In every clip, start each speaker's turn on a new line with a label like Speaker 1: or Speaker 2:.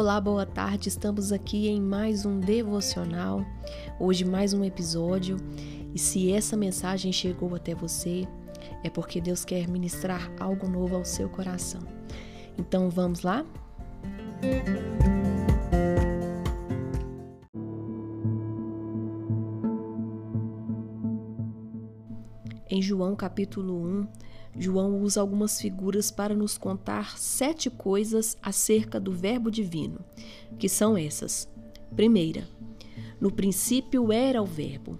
Speaker 1: Olá, boa tarde. Estamos aqui em mais um devocional. Hoje mais um episódio. E se essa mensagem chegou até você, é porque Deus quer ministrar algo novo ao seu coração. Então vamos lá? Em João capítulo 1, João usa algumas figuras para nos contar sete coisas acerca do Verbo divino, que são essas. Primeira, no princípio era o Verbo.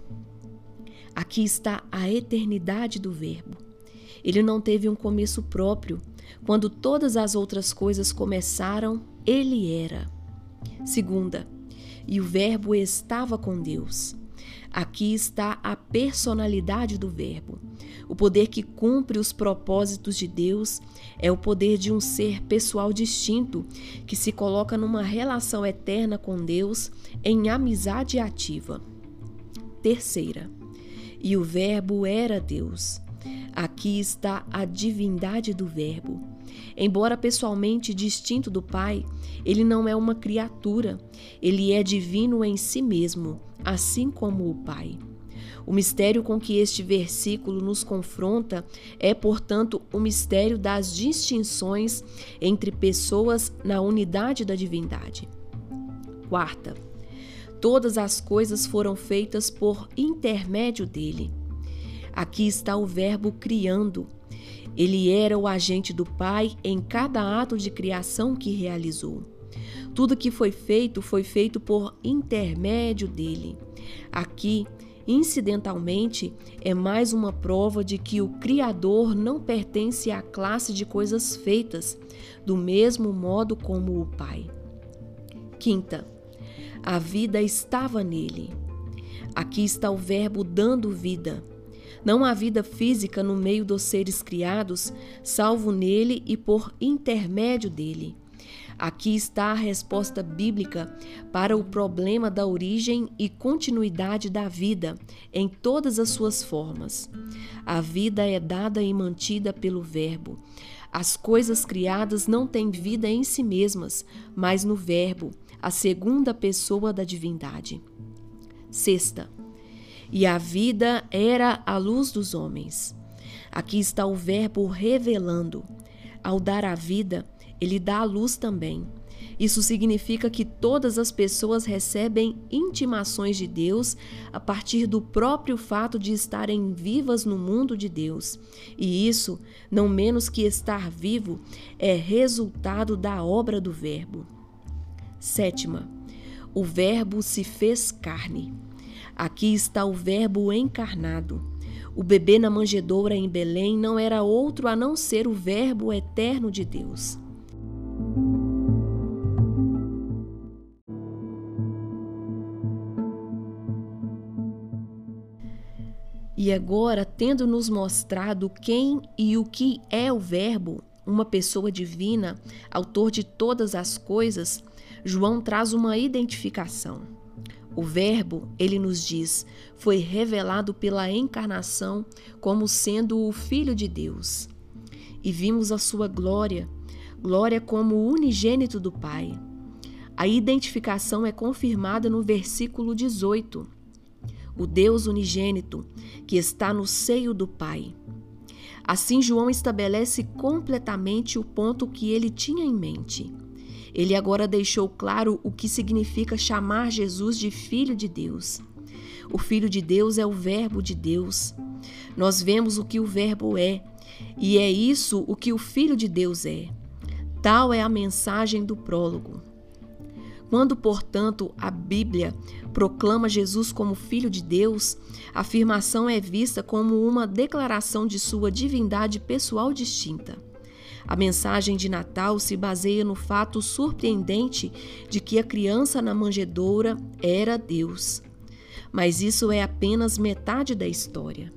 Speaker 1: Aqui está a eternidade do Verbo. Ele não teve um começo próprio. Quando todas as outras coisas começaram, ele era. Segunda, e o Verbo estava com Deus. Aqui está a personalidade do Verbo. O poder que cumpre os propósitos de Deus é o poder de um ser pessoal distinto que se coloca numa relação eterna com Deus em amizade ativa. Terceira, e o Verbo era Deus. Aqui está a divindade do Verbo. Embora pessoalmente distinto do Pai, ele não é uma criatura, ele é divino em si mesmo, assim como o Pai. O mistério com que este versículo nos confronta é, portanto, o mistério das distinções entre pessoas na unidade da divindade. Quarta, todas as coisas foram feitas por intermédio dele. Aqui está o Verbo criando. Ele era o agente do Pai em cada ato de criação que realizou. Tudo que foi feito foi feito por intermédio dele. Aqui, incidentalmente, é mais uma prova de que o Criador não pertence à classe de coisas feitas, do mesmo modo como o Pai. Quinta, a vida estava nele. Aqui está o Verbo dando vida. Não há vida física no meio dos seres criados, salvo nele e por intermédio dele. Aqui está a resposta bíblica para o problema da origem e continuidade da vida em todas as suas formas. A vida é dada e mantida pelo Verbo. As coisas criadas não têm vida em si mesmas, mas no Verbo, a segunda pessoa da divindade. Sexta, e a vida era a luz dos homens. Aqui está o Verbo revelando. Ao dar a vida, ele dá a luz também. Isso significa que todas as pessoas recebem intimações de Deus a partir do próprio fato de estarem vivas no mundo de Deus. E isso, não menos que estar vivo, é resultado da obra do Verbo. Sétima, o Verbo se fez carne. Aqui está o Verbo encarnado. O bebê na manjedoura em Belém não era outro a não ser o Verbo eterno de Deus. E agora, tendo nos mostrado quem e o que é o Verbo, uma pessoa divina, autor de todas as coisas, João traz uma identificação. O Verbo, ele nos diz, foi revelado pela encarnação como sendo o Filho de Deus. E vimos a sua glória, glória como unigênito do Pai. A identificação é confirmada no versículo 18. O Deus unigênito, que está no seio do Pai. Assim, João estabelece completamente o ponto que ele tinha em mente. Ele agora deixou claro o que significa chamar Jesus de Filho de Deus. O Filho de Deus é o Verbo de Deus. Nós vemos o que o Verbo é, e é isso o que o Filho de Deus é. Tal é a mensagem do prólogo. Quando, portanto, a Bíblia proclama Jesus como Filho de Deus, a afirmação é vista como uma declaração de sua divindade pessoal distinta. A mensagem de Natal se baseia no fato surpreendente de que a criança na manjedoura era Deus. Mas isso é apenas metade da história.